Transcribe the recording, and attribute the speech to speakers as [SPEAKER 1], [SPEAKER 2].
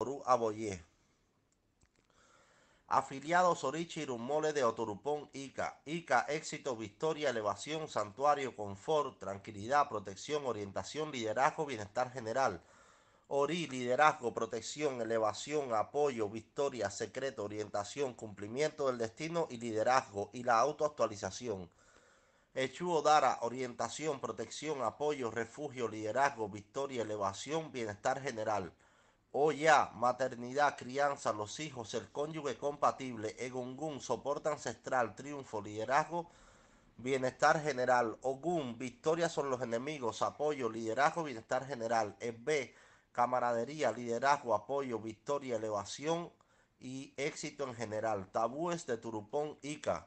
[SPEAKER 1] Oru Aboye. Afiliados Orichi Rumole de Oturupón Ica. Ica, éxito, victoria, elevación, santuario, confort, tranquilidad, protección, orientación, liderazgo, bienestar general. Ori, liderazgo, protección, elevación, apoyo, victoria, secreto, orientación, cumplimiento del destino y liderazgo y la autoactualización. Echu Dara, orientación, protección, apoyo, refugio, liderazgo, victoria, elevación, bienestar general. Oya, maternidad, crianza, los hijos, el cónyuge compatible, Egungun, soporte ancestral, triunfo, liderazgo, bienestar general. Ogun, victoria sobre los enemigos, apoyo, liderazgo, bienestar general. Ebe, camaradería, liderazgo, apoyo, victoria, elevación y éxito en general. Tabúes de Turupón Ica.